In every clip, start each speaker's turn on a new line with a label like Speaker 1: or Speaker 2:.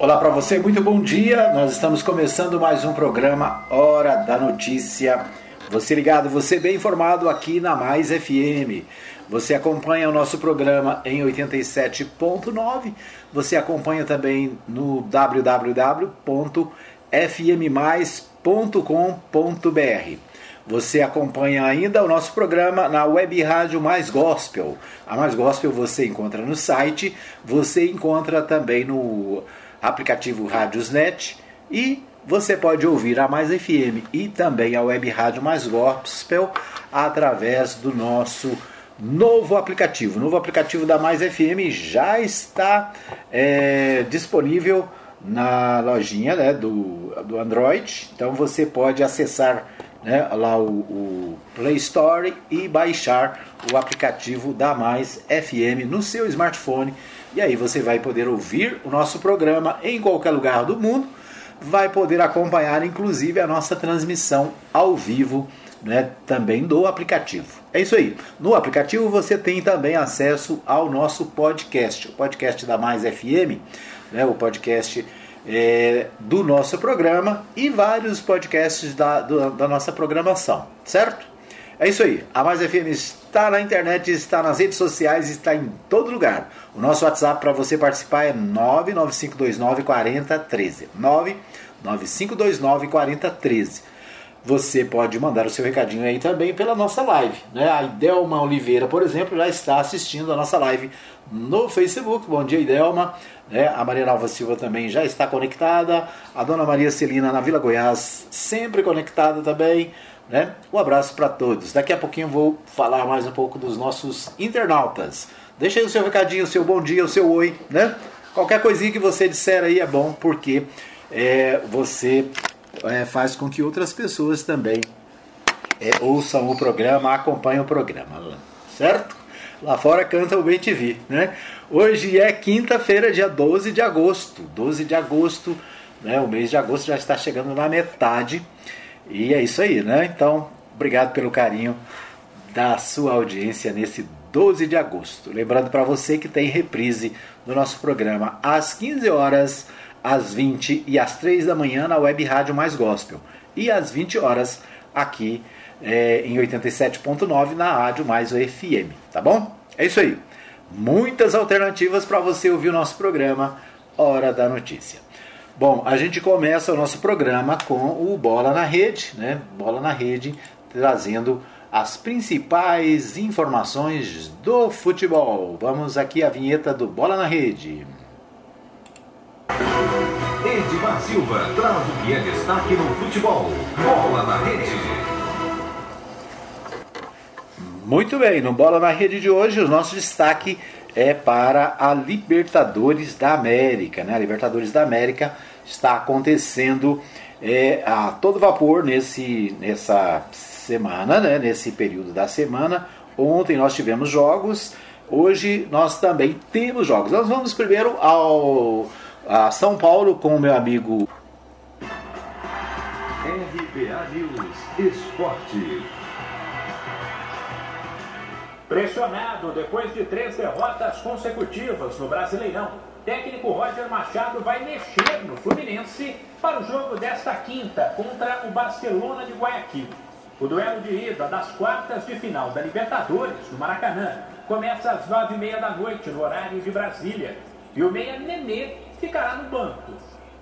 Speaker 1: Olá para você, muito bom dia. Nós estamos começando mais um programa Hora da Notícia. Você ligado, você bem informado aqui na Mais FM. Você acompanha o nosso programa em 87.9. Você acompanha também no www.fmmais.com.br. Você acompanha ainda o nosso programa na Web Rádio Mais Gospel. A Mais Gospel você encontra no site, você encontra também no aplicativo Rádiosnet e você pode ouvir a Mais FM e também a Web Rádio Mais Gospel através do nosso novo aplicativo. O novo aplicativo da Mais FM já está é, disponível na lojinha né, do, do Android. Então você pode acessar né, lá o, o, Play Store e baixar o aplicativo da Mais FM no seu smartphone. E aí você vai poder ouvir o nosso programa em qualquer lugar do mundo, vai poder acompanhar inclusive a nossa transmissão ao vivo né, também do aplicativo. É isso aí. No aplicativo você tem também acesso ao nosso podcast, o podcast da Mais FM, né, o podcast é, do nosso programa e vários podcasts da, do, da nossa programação, certo? É isso aí. A Mais FM está na internet, está nas redes sociais, está em todo lugar. O nosso WhatsApp para você participar é 99529 4013. 99529 4013. Você pode mandar o seu recadinho aí também pela nossa live. Né? A Idelma Oliveira, por exemplo, já está assistindo a nossa live no Facebook. Bom dia, Idelma. Né? A Maria Nova Silva também já está conectada. A Dona Maria Celina na Vila Goiás, sempre conectada também. Né? Um abraço para todos. Daqui a pouquinho vou falar mais um pouco dos nossos internautas. Deixa aí o seu recadinho, o seu bom dia, o seu oi, né? Qualquer coisinha que você disser aí é bom, porque é, você é, faz com que outras pessoas também é, ouçam o programa, acompanhem o programa, certo? Lá fora canta o Bem né? Hoje é quinta-feira, dia 12 de agosto. 12 de agosto, né? O mês de agosto já está chegando na metade. E é isso aí, né? Então, obrigado pelo carinho da sua audiência nesse 12 de agosto. Lembrando para você que tem reprise do nosso programa às 15 horas às 20 e às 3 da manhã na Web Rádio Mais Gospel e às 20 horas aqui é, em 87.9 na Rádio Mais FM, tá bom? É isso aí. Muitas alternativas para você ouvir o nosso programa Hora da Notícia. Bom, a gente começa o nosso programa com o Bola na Rede, né? Bola na Rede, trazendo as principais informações do futebol. Vamos aqui a vinheta do Bola na Rede.
Speaker 2: Edmar Silva traz o que é destaque no futebol. Bola na rede.
Speaker 1: Muito bem, no Bola na Rede de hoje, o nosso destaque é para a Libertadores da América. Né? A Libertadores da América está acontecendo é, a todo vapor nesse, nessa semana, né? nesse período da semana. Ontem nós tivemos jogos, hoje nós também temos jogos. Nós vamos primeiro ao a São Paulo com o meu amigo
Speaker 2: RBA News Esporte.
Speaker 3: Pressionado depois de três derrotas consecutivas no Brasileirão, técnico Roger Machado vai mexer no Fluminense para o jogo desta quinta contra o Barcelona de Guayaquil. O duelo de ida das quartas de final da Libertadores no Maracanã começa às nove e meia da noite no horário de Brasília. E o meia Nenê ficará no banco.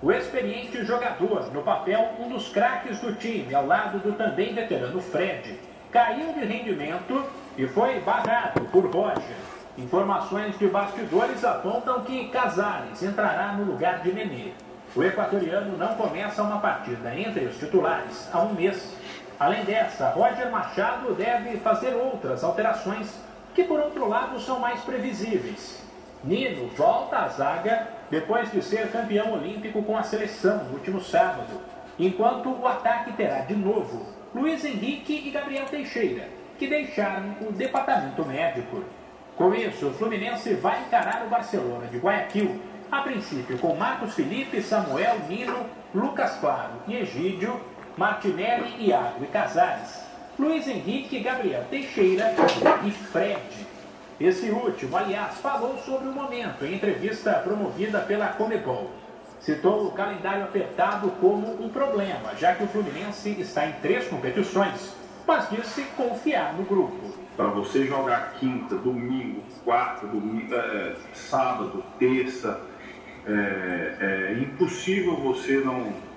Speaker 3: O experiente jogador, no papel um dos craques do time, ao lado do também veterano Fred, caiu de rendimento e foi barrado por Roger. Informações de bastidores apontam que Casares entrará no lugar de Nenê. O equatoriano não começa uma partida entre os titulares há um mês. Além dessa, Roger Machado deve fazer outras alterações que, por outro lado, são mais previsíveis. Nino volta à zaga depois de ser campeão olímpico com a seleção no último sábado, enquanto o ataque terá de novo Luiz Henrique e Gabriel Teixeira, que deixaram o departamento médico. Com isso, o Fluminense vai encarar o Barcelona de Guayaquil, a princípio com Marcos Felipe, Samuel, Nino, Lucas Claro e Egídio, Martinelli, Iago e Casares, Luiz Henrique, Gabriel Teixeira e Fred. Esse último, aliás, falou sobre o momento em entrevista promovida pela Comebol. citou o calendário apertado como um problema, já que o Fluminense está em três competições, mas disse confiar no grupo.
Speaker 4: Para você jogar quinta, domingo, quarta, domingo, é, sábado, terça, é, é impossível você não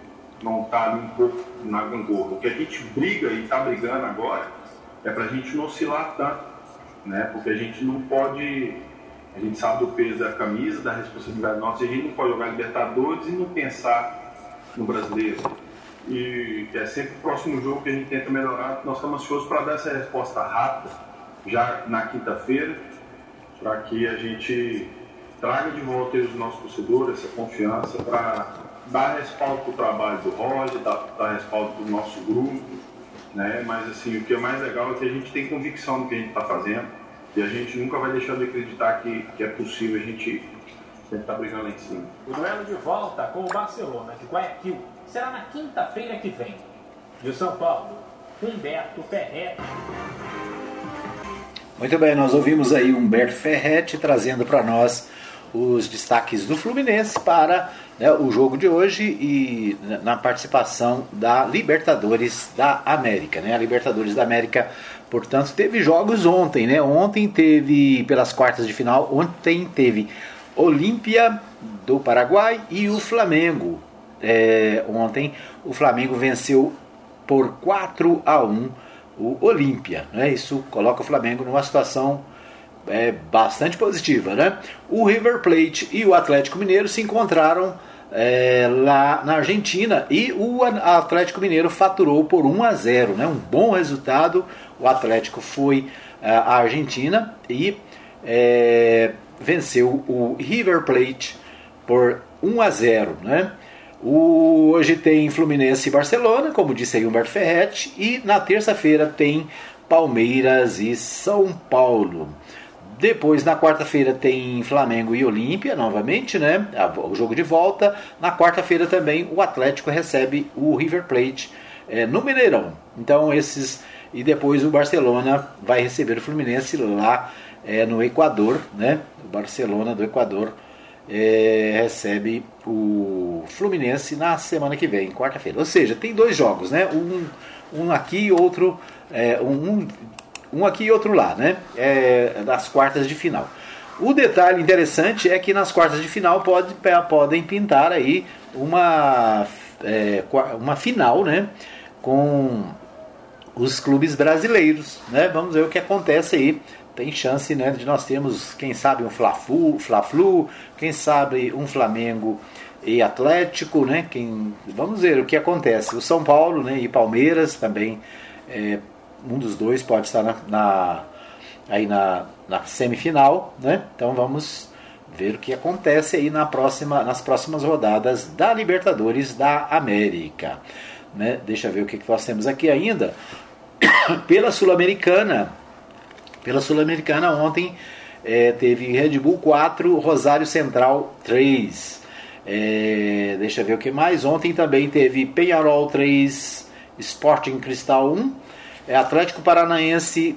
Speaker 4: não estar tá um pouco na gangorra. O que a gente briga e está brigando agora é para a gente não oscilar tanto, né? Porque a gente não pode, a gente sabe do peso da camisa, da responsabilidade nossa, a gente não pode jogar Libertadores e não pensar no brasileiro. E é sempre o próximo jogo que a gente tenta melhorar. Nós estamos ansiosos para dar essa resposta rápida, já na quinta-feira, para que a gente traga de volta os nossos torcedores, essa confiança para dar respaldo para o trabalho do Roger, dar, dar respaldo para o nosso grupo, né? Mas assim, o que é mais legal é que a gente tem convicção no que a gente está fazendo e a gente nunca vai deixar de acreditar que, que é possível a gente tentar brigar lá em cima.
Speaker 3: O duelo de volta com o Barcelona de Guayaquil será na quinta-feira que vem. De São Paulo, Humberto Ferretti.
Speaker 1: Muito bem, nós ouvimos aí Humberto Ferretti trazendo para nós os destaques do Fluminense para né, o jogo de hoje e na participação da Libertadores da América. Né? A Libertadores da América, portanto, teve jogos ontem. Né? Ontem teve, pelas quartas de final, ontem teve Olímpia do Paraguai e o Flamengo. É, ontem o Flamengo venceu por 4 a 1 o Olímpia. Né? Isso coloca o Flamengo numa situação é, bastante positiva. Né? O River Plate e o Atlético Mineiro se encontraram é, lá na Argentina e o Atlético Mineiro faturou por 1 a 0. Né? Um bom resultado. O Atlético foi é, à Argentina e é, venceu o River Plate por 1 a 0. Né? O, hoje tem Fluminense e Barcelona, como disse aí Humberto Ferretti, e na terça-feira tem Palmeiras e São Paulo. Depois, na quarta-feira, tem Flamengo e Olímpia, novamente, né? O jogo de volta. Na quarta-feira também o Atlético recebe o River Plate é, no Mineirão. Então, esses. E depois o Barcelona vai receber o Fluminense lá é, no Equador, né? O Barcelona do Equador é, recebe o Fluminense na semana que vem, quarta-feira. Ou seja, tem dois jogos, né? Um, um aqui e outro. É, um, um aqui e outro lá, né? É, das quartas de final. O detalhe interessante é que nas quartas de final pode, podem pintar aí uma, é, uma final, né? Com os clubes brasileiros, né? Vamos ver o que acontece aí. Tem chance, né, de nós termos, quem sabe, um Fla-Flu, Fla quem sabe um Flamengo e Atlético, né? Quem, vamos ver o que acontece. O São Paulo, né, e Palmeiras também é, um dos dois pode estar na, na aí na, na, semifinal, né? Então vamos ver o que acontece aí na próxima, nas próximas rodadas da Libertadores da América. Né? Deixa eu ver o que, que nós temos aqui ainda. Pela Sul-Americana, pela Sul-Americana ontem é, teve Red Bull 4, Rosário Central 3. É, deixa eu ver o que mais. Ontem também teve Penharol 3, Sporting Cristal 1 é, Atlético Paranaense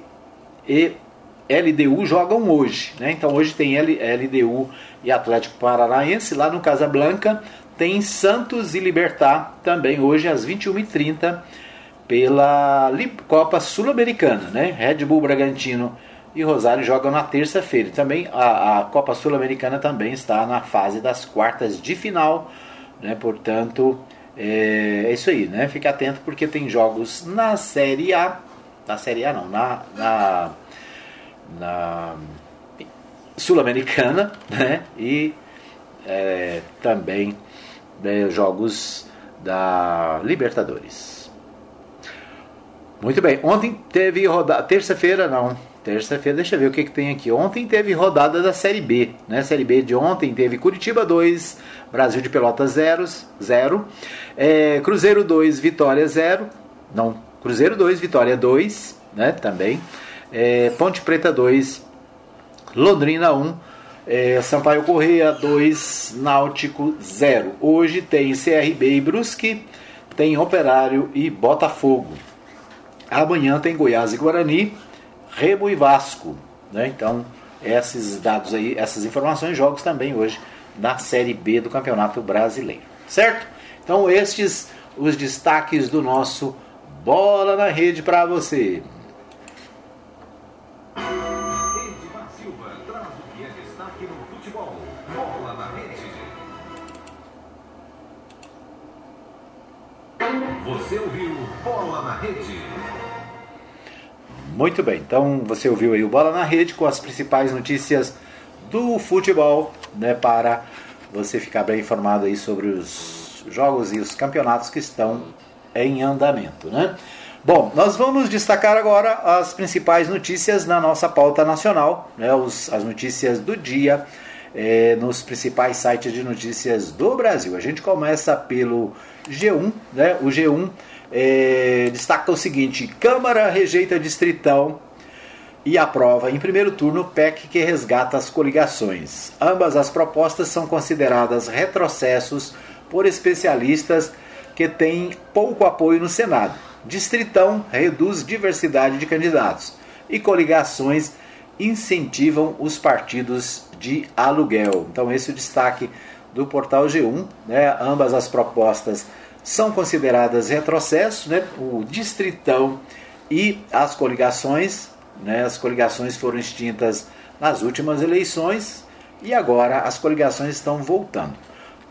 Speaker 1: e LDU jogam hoje. Né? Então hoje tem LDU e Atlético Paranaense. Lá no Casablanca tem Santos e Libertar também hoje às 21h30 pela Copa Sul-Americana. Né? Red Bull Bragantino e Rosário jogam na terça-feira. Também a, a Copa Sul-Americana também está na fase das quartas de final. Né? Portanto, é, é, isso aí, né? Fique atento porque tem jogos na Série A. Na Série A não, na, na, na Sul-Americana, né? E é, também né, jogos da Libertadores. Muito bem, ontem teve rodada. Terça-feira não. Terça-feira, deixa eu ver o que, que tem aqui. Ontem teve rodada da Série B. Né? Série B de ontem teve Curitiba 2, Brasil de Pelotas 0, 0. É, Cruzeiro 2, Vitória 0. Não, Cruzeiro 2, Vitória 2, né? Também. É, Ponte Preta 2, Londrina 1. É, Sampaio Correia 2, Náutico 0. Hoje tem CRB e Brusque, tem Operário e Botafogo. Amanhã tem Goiás e Guarani, Remo e Vasco. Né? Então, esses dados aí, essas informações, jogos também hoje na Série B do Campeonato Brasileiro. Certo? Então, estes os destaques do nosso Bola na Rede para você.
Speaker 2: Você ouviu Bola na Rede.
Speaker 1: Muito bem, então você ouviu aí o Bola na Rede com as principais notícias do futebol, né, para você ficar bem informado aí sobre os jogos e os campeonatos que estão em andamento, né? Bom, nós vamos destacar agora as principais notícias na nossa pauta nacional, né, os, as notícias do dia eh, nos principais sites de notícias do Brasil. A gente começa pelo G1, né? O G1 eh, destaca o seguinte: Câmara rejeita distritão e aprova em primeiro turno PEC que resgata as coligações. Ambas as propostas são consideradas retrocessos por especialistas que têm pouco apoio no Senado. Distritão reduz diversidade de candidatos e coligações incentivam os partidos de aluguel. Então, esse é o destaque do portal G1. Né? Ambas as propostas são consideradas retrocessos, né? o Distritão e as coligações. Né? As coligações foram extintas nas últimas eleições e agora as coligações estão voltando.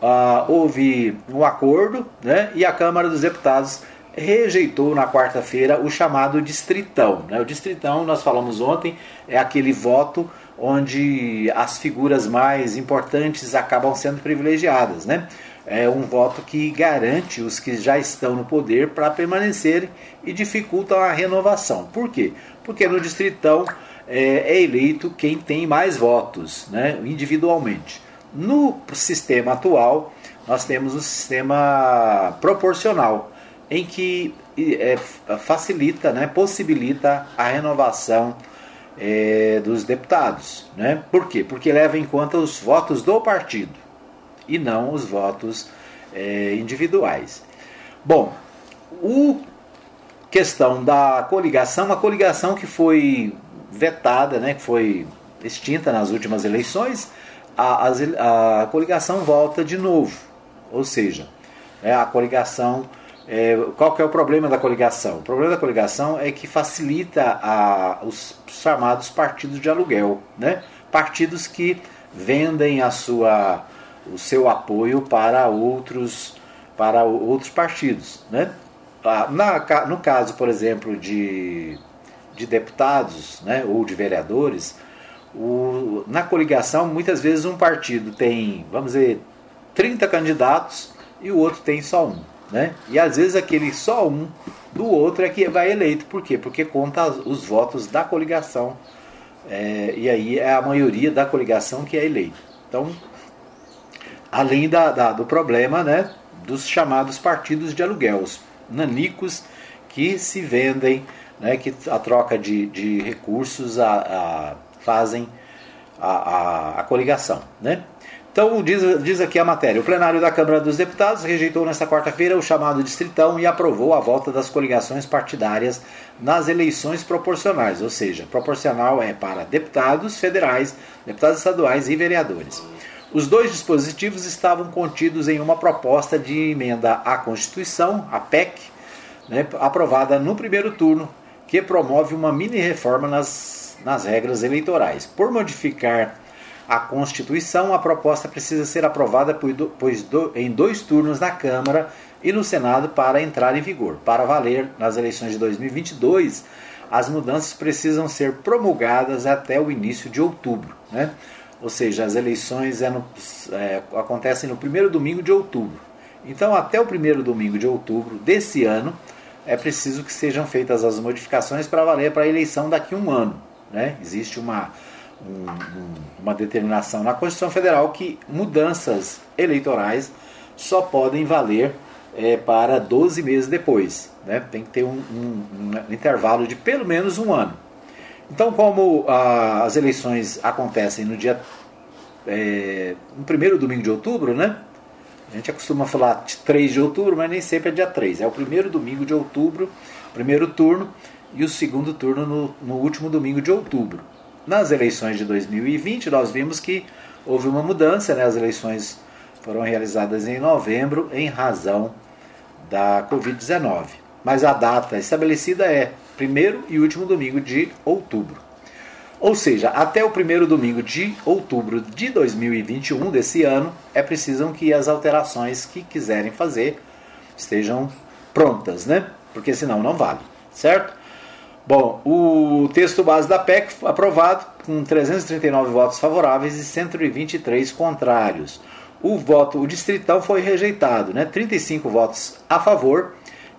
Speaker 1: Ah, houve um acordo né? e a Câmara dos Deputados rejeitou na quarta-feira o chamado distritão. Né? O distritão, nós falamos ontem, é aquele voto onde as figuras mais importantes acabam sendo privilegiadas. Né? É um voto que garante os que já estão no poder para permanecerem e dificultam a renovação. Por quê? Porque no distritão é, é eleito quem tem mais votos né? individualmente. No sistema atual, nós temos o sistema proporcional em que é, facilita, né, possibilita a renovação é, dos deputados. Né? Por quê? Porque leva em conta os votos do partido e não os votos é, individuais. Bom, o questão da coligação, uma coligação que foi vetada, né, que foi extinta nas últimas eleições, a, a, a coligação volta de novo. Ou seja, é, a coligação é, qual que é o problema da coligação? O problema da coligação é que facilita a, os chamados partidos de aluguel, né? partidos que vendem a sua, o seu apoio para outros, para outros partidos. Né? Ah, na, no caso, por exemplo, de, de deputados né, ou de vereadores, o, na coligação, muitas vezes um partido tem, vamos dizer, 30 candidatos e o outro tem só um. Né? E às vezes aquele só um do outro é que vai eleito. Por quê? Porque conta os votos da coligação. É, e aí é a maioria da coligação que é eleito. Então, além da, da, do problema né, dos chamados partidos de aluguel, os nanicos que se vendem, né, que a troca de, de recursos a, a fazem a, a, a coligação. Né? Então, diz, diz aqui a matéria: o plenário da Câmara dos Deputados rejeitou nesta quarta-feira o chamado distritão e aprovou a volta das coligações partidárias nas eleições proporcionais, ou seja, proporcional é para deputados federais, deputados estaduais e vereadores. Os dois dispositivos estavam contidos em uma proposta de emenda à Constituição, a PEC, né, aprovada no primeiro turno, que promove uma mini reforma nas, nas regras eleitorais. Por modificar a Constituição, a proposta precisa ser aprovada pois em dois turnos na Câmara e no Senado para entrar em vigor. Para valer nas eleições de 2022, as mudanças precisam ser promulgadas até o início de outubro. Né? Ou seja, as eleições é no, é, acontecem no primeiro domingo de outubro. Então, até o primeiro domingo de outubro desse ano, é preciso que sejam feitas as modificações para valer para a eleição daqui a um ano. Né? Existe uma um, uma determinação na Constituição Federal que mudanças eleitorais só podem valer é, para 12 meses depois. Né? Tem que ter um, um, um, intervalo de pelo menos um ano. Então, como a, as eleições acontecem no dia. É, no primeiro domingo de outubro, né? A gente acostuma falar de 3 de outubro, mas nem sempre é dia 3. É o primeiro domingo de outubro, primeiro turno, e o segundo turno no, no último domingo de outubro. Nas eleições de 2020, nós vimos que houve uma mudança, né? as eleições foram realizadas em novembro em razão da Covid-19. Mas a data estabelecida é primeiro e último domingo de outubro. Ou seja, até o primeiro domingo de outubro de 2021 desse ano, é preciso que as alterações que quiserem fazer estejam prontas, né? Porque senão não vale, certo? Bom, o texto base da PEC aprovado com 339 votos favoráveis e 123 contrários. O voto, o distritão foi rejeitado, né? 35 votos a favor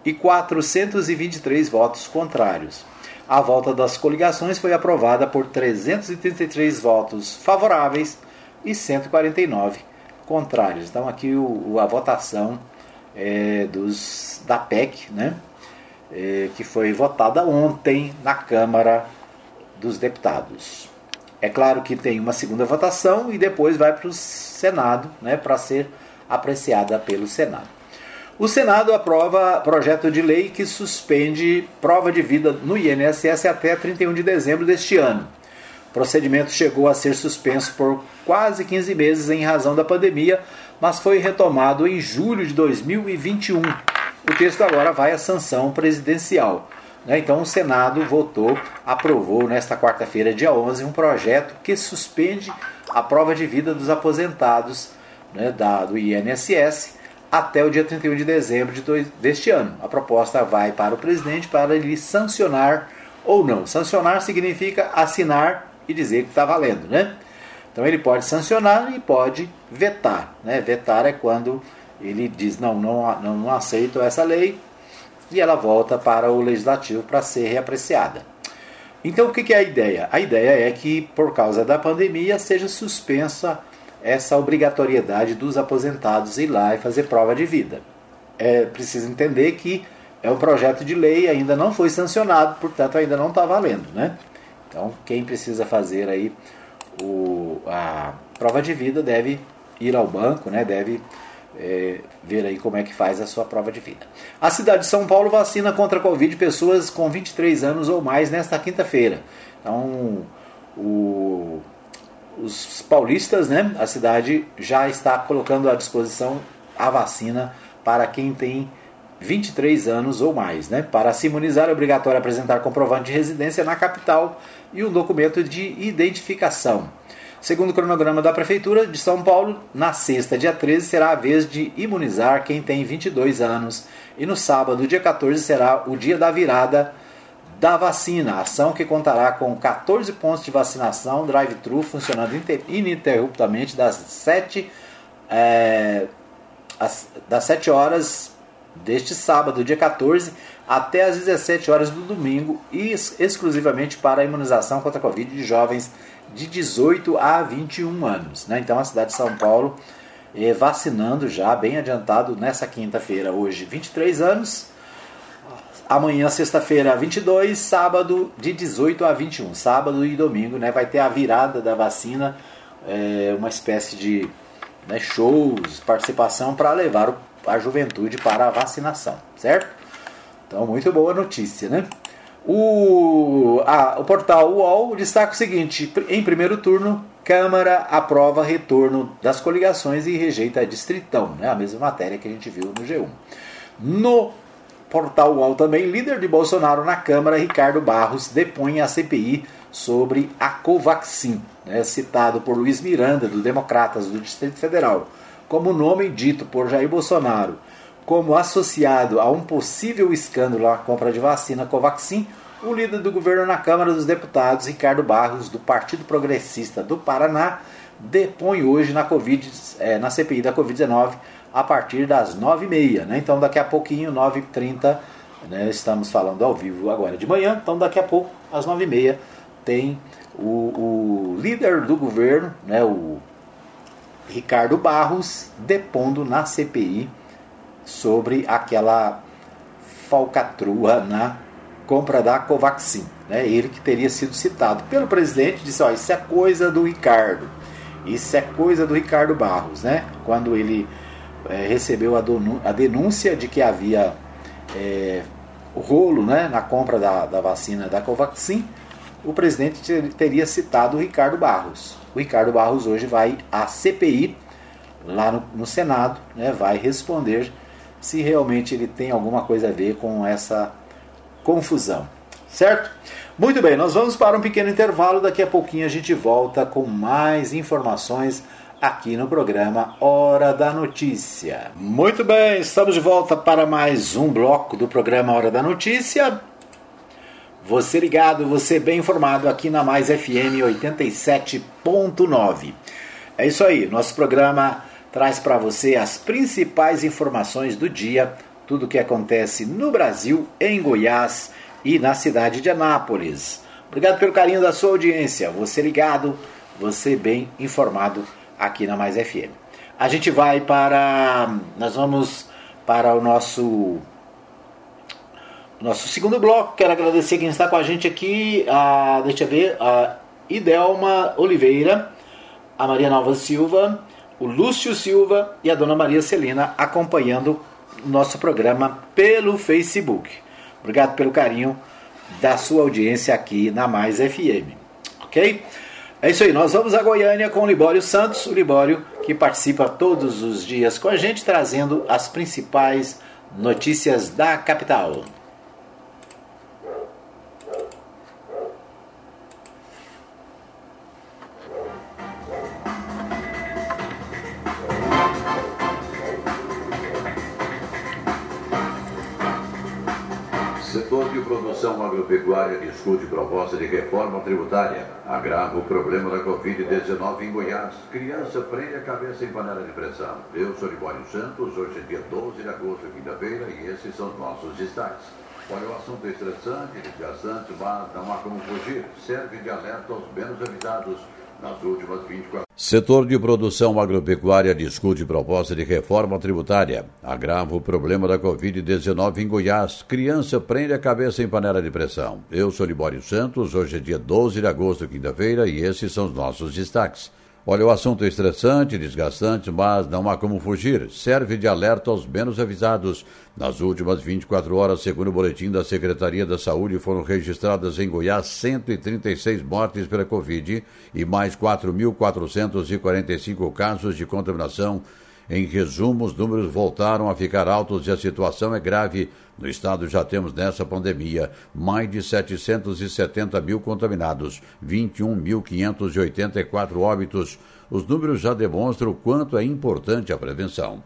Speaker 1: e 423 votos contrários. A volta das coligações foi aprovada por 333 votos favoráveis e 149 contrários. Então aqui o, a votação é, dos da PEC, né? É, que foi votada ontem na Câmara dos Deputados. É claro que tem uma segunda votação e depois vai para o Senado, né, para ser apreciada pelo Senado. O Senado aprova projeto de lei que suspende prova de vida no INSS até 31 de dezembro deste ano. O procedimento chegou a ser suspenso por quase 15 meses em razão da pandemia, mas foi retomado em julho de 2021. O texto agora vai à sanção presidencial. Né? Então, o Senado votou, aprovou nesta quarta-feira, dia 11, um projeto que suspende a prova de vida dos aposentados né, da, do INSS até o dia 31 de dezembro de dois, deste ano. A proposta vai para o presidente para ele sancionar ou não. Sancionar significa assinar e dizer que está valendo, né? Então ele pode sancionar e pode vetar. Né? Vetar é quando ele diz não, não, não, não aceito essa lei e ela volta para o legislativo para ser reapreciada. Então o que é a ideia? A ideia é que por causa da pandemia seja suspensa essa obrigatoriedade dos aposentados ir lá e fazer prova de vida. É preciso entender que é um projeto de lei, ainda não foi sancionado, portanto ainda não está valendo, né? Então quem precisa fazer aí o, a prova de vida deve ir ao banco, né? Deve é, ver aí como é que faz a sua prova de vida. A cidade de São Paulo vacina contra a Covid pessoas com 23 anos ou mais nesta quinta-feira. Então, o os paulistas, né, a cidade já está colocando à disposição a vacina para quem tem 23 anos ou mais. Né? Para se imunizar é obrigatório apresentar comprovante de residência na capital e um documento de identificação. Segundo o cronograma da Prefeitura de São Paulo, na sexta, dia 13, será a vez de imunizar quem tem 22 anos e no sábado, dia 14, será o dia da virada da vacina, ação que contará com 14 pontos de vacinação drive-thru funcionando ininterruptamente das 7, é, das 7 horas deste sábado, dia 14, até as 17 horas do domingo, e exclusivamente para a imunização contra a Covid de jovens de 18 a 21 anos. Né? Então a cidade de São Paulo é, vacinando já bem adiantado nessa quinta-feira, hoje 23 anos Amanhã, sexta-feira, 22, sábado de 18 a 21. Sábado e domingo, né? Vai ter a virada da vacina, é, uma espécie de né, shows, participação para levar a juventude para a vacinação, certo? Então, muito boa notícia, né? O, a, o portal UOL destaca o seguinte: em primeiro turno, Câmara aprova retorno das coligações e rejeita a distritão, né? a mesma matéria que a gente viu no G1. No Portal UOL também, líder de Bolsonaro na Câmara, Ricardo Barros, depõe a CPI sobre a Covaxin, né, citado por Luiz Miranda, do Democratas do Distrito Federal, como nome dito por Jair Bolsonaro, como associado a um possível escândalo na compra de vacina Covaxin, o líder do governo na Câmara dos Deputados, Ricardo Barros, do Partido Progressista do Paraná, depõe hoje na, COVID, é, na CPI da Covid-19 a partir das 9h30. Né? Então daqui a pouquinho, 9h30, né? estamos falando ao vivo agora de manhã, então daqui a pouco, às 9h30, tem o, o líder do governo, né? o Ricardo Barros, depondo na CPI sobre aquela falcatrua na compra da Covaxin. Né? Ele que teria sido citado pelo presidente, disse, ó, isso é coisa do Ricardo. Isso é coisa do Ricardo Barros, né? Quando ele é, recebeu a, a, denúncia de que havia é, rolo né, na compra da, da vacina da Covaxin o presidente teria citado o Ricardo Barros. O Ricardo Barros hoje vai à CPI, lá no, no Senado, né, vai responder se realmente ele tem alguma coisa a ver com essa confusão. Certo? Muito bem, nós vamos para um pequeno intervalo. Daqui a pouquinho a gente volta com mais informações aqui no programa Hora da Notícia. Muito bem, estamos de volta para mais um bloco do programa Hora da Notícia. Você ligado, você bem informado aqui na Mais FM 87.9. É isso aí, nosso programa traz para você as principais informações do dia, tudo o que acontece no Brasil, em Goiás e na cidade de Anápolis. Obrigado pelo carinho da sua audiência. Você ligado, você bem informado aqui na Mais FM. A gente vai para. Nós vamos para o nosso. Nosso segundo bloco. Quero agradecer quem está com a gente aqui. A, deixa eu ver. A Idelma Oliveira, a Maria Nova Silva, o Lúcio Silva e a Dona Maria Celina acompanhando o nosso programa pelo Facebook. Obrigado pelo carinho da sua audiência aqui na Mais FM. Ok? É isso aí, nós vamos a Goiânia com o Libório Santos, o Libório que participa todos os dias com a gente, trazendo as principais notícias da capital.
Speaker 5: Setor de produção agropecuária discute proposta de reforma tributária. Agrava o problema da Covid-19 em Goiás. Criança prende a cabeça em panela de pressão. Eu sou Libório Santos, hoje é dia 12 de agosto, quinta-feira, e esses são os nossos destaques. Olha, o assunto é estressante, desgastante, mas não há como fugir. Serve de alerta aos menos avisados nas últimas 24
Speaker 6: Setor de produção agropecuária discute proposta de reforma tributária. Agrava o problema da Covid-19 em Goiás. Criança prende a cabeça em panela de pressão. Eu sou Libório Santos, hoje é dia 12 de agosto, quinta-feira, e esses são os nossos destaques. Olha, o assunto é estressante, desgastante, mas não há como fugir. Serve de alerta aos menos avisados. Nas últimas 24 horas, segundo o boletim da Secretaria da Saúde, foram registradas em Goiás 136 mortes pela Covid e mais 4.445 casos de contaminação. Em resumo, os números voltaram a ficar altos e a situação é grave. No estado já temos nessa pandemia mais de 770 mil contaminados, 21.584 óbitos. Os números já demonstram o quanto é importante a prevenção.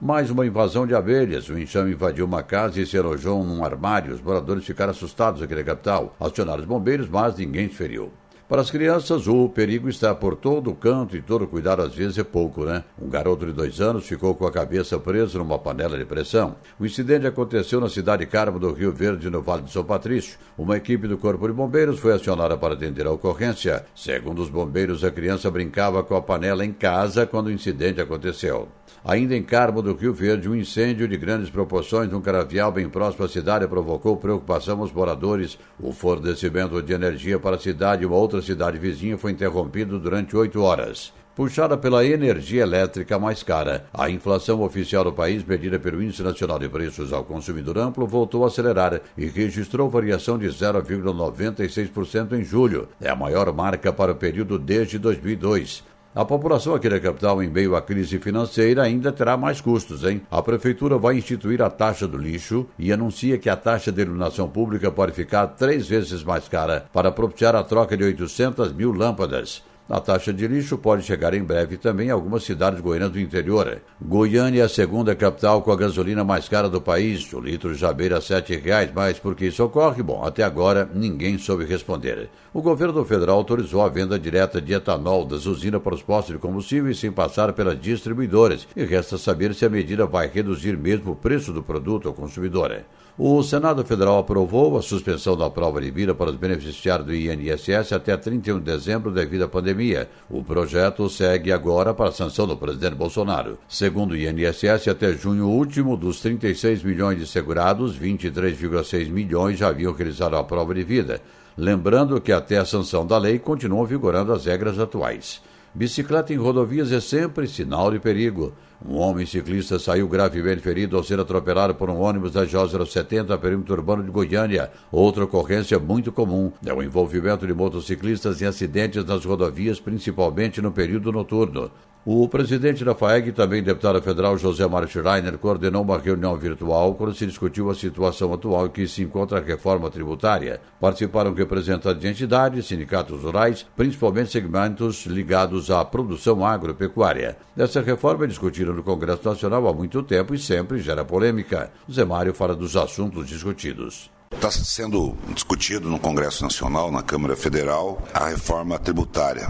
Speaker 6: Mais uma invasão de abelhas. O enxame invadiu uma casa e se alojou num armário. Os moradores ficaram assustados aqui na capital. Acionaram os bombeiros, mas ninguém se feriu. Para as crianças, o perigo está por todo o canto e todo cuidado às vezes é pouco, né? Um garoto de dois anos ficou com a cabeça presa numa panela de pressão. O incidente aconteceu na cidade Carmo do Rio Verde, no Vale de São Patrício. Uma equipe do Corpo de Bombeiros foi acionada para atender a ocorrência. Segundo os bombeiros, a criança brincava com a panela em casa quando o incidente aconteceu. Ainda em Carmo do Rio Verde, um incêndio de grandes proporções num caravial bem próximo à cidade provocou preocupação aos moradores. O fornecimento de energia para a cidade e uma outra cidade vizinha foi interrompido durante oito horas puxada pela energia elétrica mais cara. A inflação oficial do país, medida pelo Índice Nacional de Preços ao Consumidor Amplo, voltou a acelerar e registrou variação de 0,96% em julho. É a maior marca para o período desde 2002. A população aqui da capital, em meio à crise financeira, ainda terá mais custos, hein? A prefeitura vai instituir a taxa do lixo e anuncia que a taxa de iluminação pública pode ficar três vezes mais cara para propiciar a troca de 800 mil lâmpadas. A taxa de lixo pode chegar em breve também a algumas cidades goianas do interior. Goiânia é a segunda capital com a gasolina mais cara do país. O litro já beira R$ 7,00, mas por que isso ocorre? Bom, até agora ninguém soube responder. O governo federal autorizou a venda direta de etanol das usinas para os postos de combustíveis sem passar pelas distribuidoras. E resta saber se a medida vai reduzir mesmo o preço do produto ao consumidor. O Senado Federal aprovou a suspensão da prova de vida para os beneficiários do INSS até 31 de dezembro devido à pandemia. O projeto segue agora para a sanção do presidente Bolsonaro. Segundo o INSS, até junho último, dos 36 milhões de segurados, 23,6 milhões já haviam realizado a prova de vida. Lembrando que até a sanção da lei continuam vigorando as regras atuais. Bicicleta em rodovias é sempre sinal de perigo. Um homem ciclista saiu gravemente ferido ao ser atropelado por um ônibus da J070 perímetro urbano de Goiânia. Outra ocorrência muito comum é o envolvimento de motociclistas em acidentes nas rodovias, principalmente no período noturno. O presidente da FAEG, também deputado federal José Mário Schreiner, coordenou uma reunião virtual quando se discutiu a situação atual em que se encontra a reforma tributária. Participaram representantes de entidades, sindicatos rurais, principalmente segmentos ligados à produção agropecuária. Essa reforma é discutida no Congresso Nacional há muito tempo e sempre gera polêmica. Zé Mário fala dos assuntos discutidos.
Speaker 7: Está sendo discutido no Congresso Nacional, na Câmara Federal, a reforma tributária,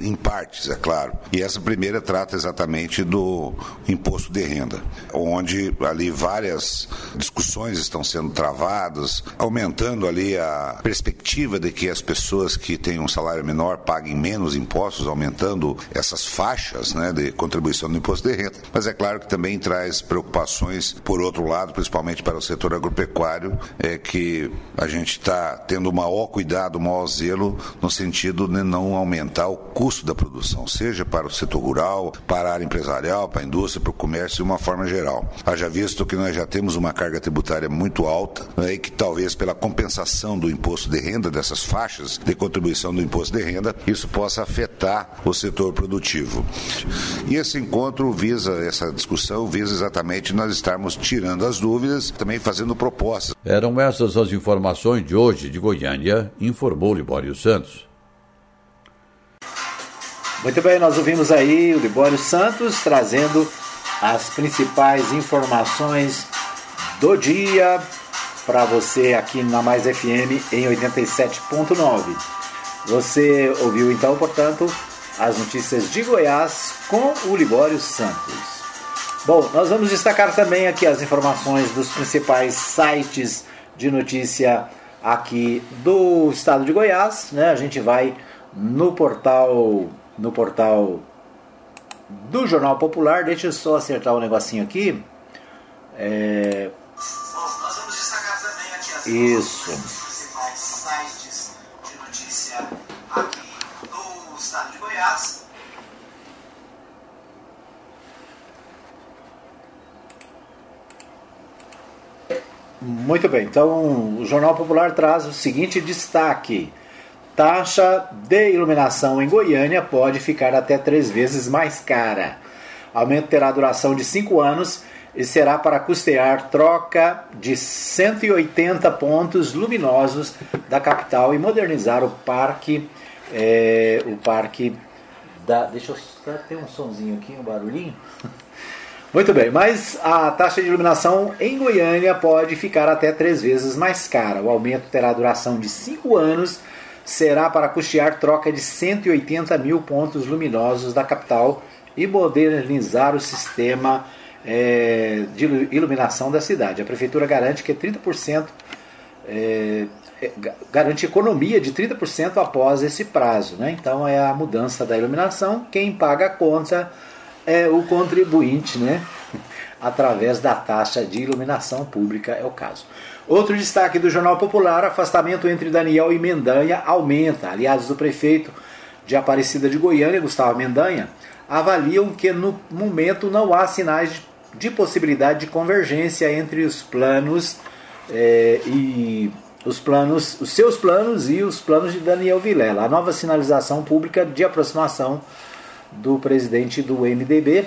Speaker 7: em partes, é claro. E essa primeira trata exatamente do imposto de renda, onde ali várias discussões estão sendo travadas, aumentando ali a perspectiva de que as pessoas que têm um salário menor paguem menos impostos, aumentando essas faixas né, de contribuição do imposto de renda. Mas é claro que também traz preocupações, por outro lado, principalmente para o setor agropecuário, é, que a gente está tendo o maior cuidado, o maior zelo no sentido de não aumentar o custo da produção, seja para o setor rural, para a área empresarial, para a indústria, para o comércio de uma forma geral. Haja visto que nós já temos uma carga tributária muito alta né, e que talvez pela compensação do imposto de renda, dessas faixas de contribuição do imposto de renda, isso possa afetar o setor produtivo. E esse encontro visa, essa discussão visa exatamente nós estarmos tirando as dúvidas, também fazendo propostas.
Speaker 6: Eram essas as informações de hoje de Goiânia, informou Libório Santos.
Speaker 1: Muito bem, nós ouvimos aí o Libório Santos trazendo as principais informações do dia para você aqui na Mais FM em 87.9. Você ouviu então, portanto, as notícias de Goiás com o Libório Santos. Bom, nós vamos destacar também aqui as informações dos principais sites de notícia aqui do estado de Goiás, né? A gente vai no portal no portal do Jornal Popular. Deixa eu só acertar um negocinho aqui. É...
Speaker 8: Bom, nós vamos destacar também aqui as
Speaker 1: Isso.
Speaker 8: principais sites de notícia aqui do estado de Goiás.
Speaker 1: Muito bem, então o Jornal Popular traz o seguinte destaque: taxa de iluminação em Goiânia pode ficar até três vezes mais cara. Aumento terá duração de cinco anos e será para custear troca de 180 pontos luminosos da capital e modernizar o parque, é, o parque da. Deixa eu ter um sonzinho aqui, um barulhinho. Muito bem, mas a taxa de iluminação em Goiânia pode ficar até três vezes mais cara. O aumento terá duração de cinco anos, será para custear troca de 180 mil pontos luminosos da capital e modernizar o sistema é, de iluminação da cidade. A prefeitura garante que 30% é, garante economia de 30% após esse prazo. Né? Então é a mudança da iluminação. Quem paga a conta é o contribuinte, né? através da taxa de iluminação pública, é o caso. Outro destaque do Jornal Popular: afastamento entre Daniel e Mendanha aumenta. Aliados do prefeito de Aparecida de Goiânia, Gustavo Mendanha, avaliam que no momento não há sinais de possibilidade de convergência entre os planos é, e os planos, os seus planos e os planos de Daniel Vilela. A nova sinalização pública de aproximação do presidente do MDB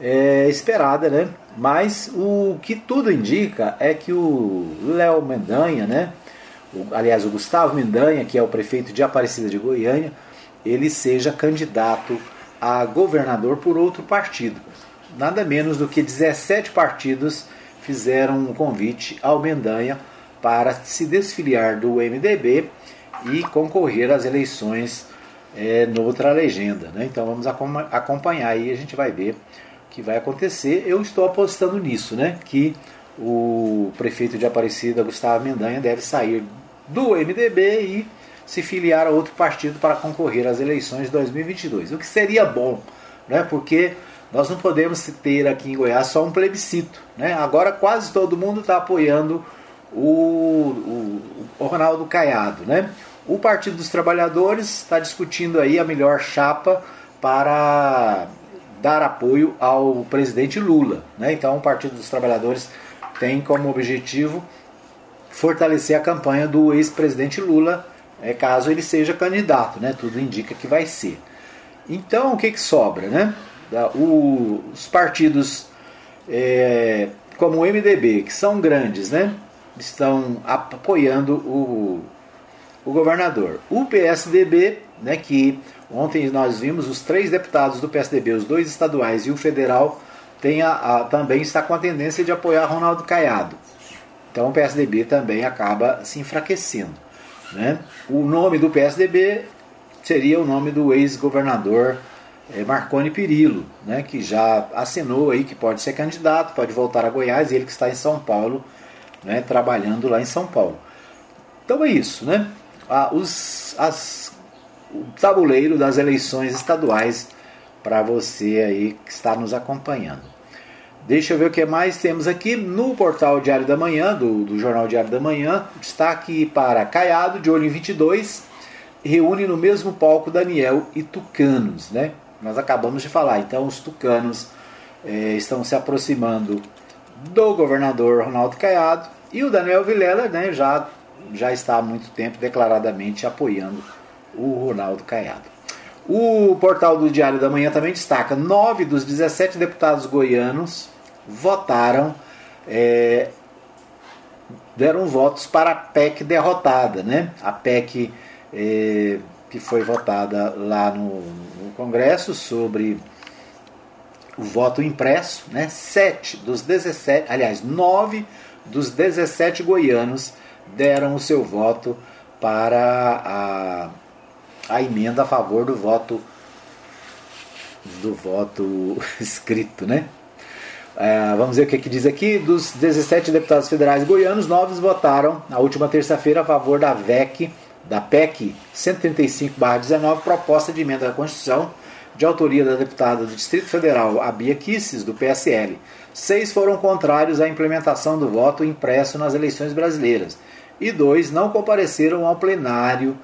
Speaker 1: é esperada, né? Mas o que tudo indica é que o Léo Mendanha, né? O, aliás, o Gustavo Mendanha, que é o prefeito de Aparecida de Goiânia, ele seja candidato a governador por outro partido. Nada menos do que 17 partidos fizeram um convite ao Mendanha para se desfiliar do MDB e concorrer às eleições é, noutra legenda. Né? Então vamos acompanhar aí, a gente vai ver o que vai acontecer. Eu estou apostando nisso, né? que o prefeito de Aparecida, Gustavo Mendanha, deve sair do MDB e se filiar a outro partido para concorrer às eleições de 2022. O que seria bom, né? porque nós não podemos ter aqui em Goiás só um plebiscito. Né? Agora quase todo mundo está apoiando o, o, o Ronaldo Caiado. Né? O Partido dos Trabalhadores está discutindo aí a melhor chapa para dar apoio ao presidente Lula. Né? Então, o Partido dos Trabalhadores tem como objetivo fortalecer a campanha do ex-presidente Lula, é, caso ele seja candidato. Né? Tudo indica que vai ser. Então, o que, que sobra? Né? O, os partidos é, como o MDB, que são grandes, né? estão apoiando o, o governador. O PSDB, né, que ontem nós vimos os três deputados do PSDB, os dois estaduais e o federal, tem a, a, também está com a tendência de apoiar Ronaldo Caiado. Então o PSDB também acaba se enfraquecendo. Né? O nome do PSDB seria o nome do ex-governador é, Marconi Perillo, né, que já assinou aí que pode ser candidato, pode voltar a Goiás, ele que está em São Paulo, né, trabalhando lá em São Paulo. Então é isso, né? Os, as, o tabuleiro das eleições estaduais para você aí que está nos acompanhando. Deixa eu ver o que mais temos aqui no portal Diário da Manhã, do, do Jornal Diário da Manhã. Destaque para Caiado, de olho em 22, reúne no mesmo palco Daniel e Tucanos, né? Nós acabamos de falar. Então, os tucanos eh, estão se aproximando do governador Ronaldo Caiado e o Daniel Vilela né, já, já está há muito tempo declaradamente apoiando o Ronaldo Caiado. O portal do Diário da Manhã também destaca: nove dos 17 deputados goianos votaram, é, deram votos para a PEC derrotada, né? A PEC é, que foi votada lá no, no Congresso sobre o voto impresso, né? Sete dos 17, aliás, nove dos 17 goianos deram o seu voto para a, a emenda a favor do voto do voto escrito, né? É, vamos ver o que, que, diz aqui. Dos 17 deputados federais goianos, nove votaram na última terça-feira a favor da VEC, da PEC 135-19, proposta de emenda à Constituição, de autoria da deputada do Distrito Federal, a Bia Kisses, do PSL. Seis foram contrários à implementação do voto impresso nas eleições brasileiras e dois não compareceram ao plenário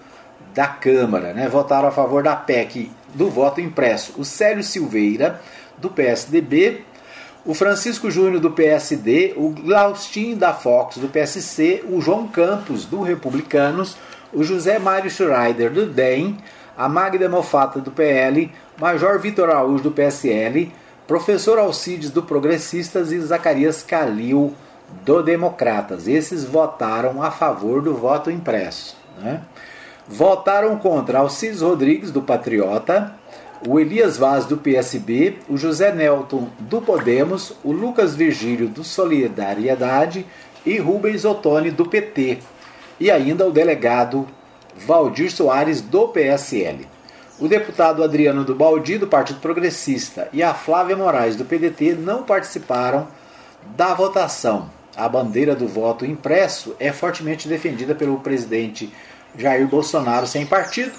Speaker 1: da Câmara. Né? Votaram a favor da PEC do voto impresso o Célio Silveira, do PSDB, o Francisco Júnior, do PSD, o Glaustin da Fox, do PSC, o João Campos, do Republicanos, o José Mário Schreider, do DEM, a Magda Mofata, do PL, Major Vitor Araújo, do PSL, Professor Alcides do Progressistas e Zacarias Calil do Democratas. Esses votaram a favor do voto impresso. Né? Votaram contra Alcides Rodrigues do Patriota, o Elias Vaz do PSB, o José Nelton do Podemos, o Lucas Virgílio do Solidariedade e Rubens Ottoni do PT. E ainda o delegado Valdir Soares do PSL. O deputado Adriano do Baldi, do Partido Progressista, e a Flávia Moraes, do PDT, não participaram da votação. A bandeira do voto impresso é fortemente defendida pelo presidente Jair Bolsonaro sem partido,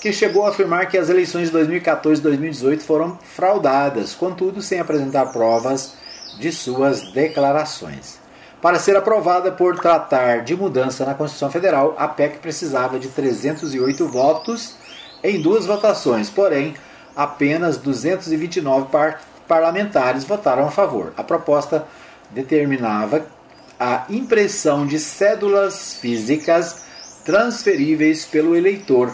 Speaker 1: que chegou a afirmar que as eleições de 2014 e 2018 foram fraudadas, contudo sem apresentar provas de suas declarações. Para ser aprovada por tratar de mudança na Constituição Federal, a PEC precisava de 308 votos em duas votações, porém, apenas 229 par parlamentares votaram a favor. A proposta determinava a impressão de cédulas físicas transferíveis pelo eleitor,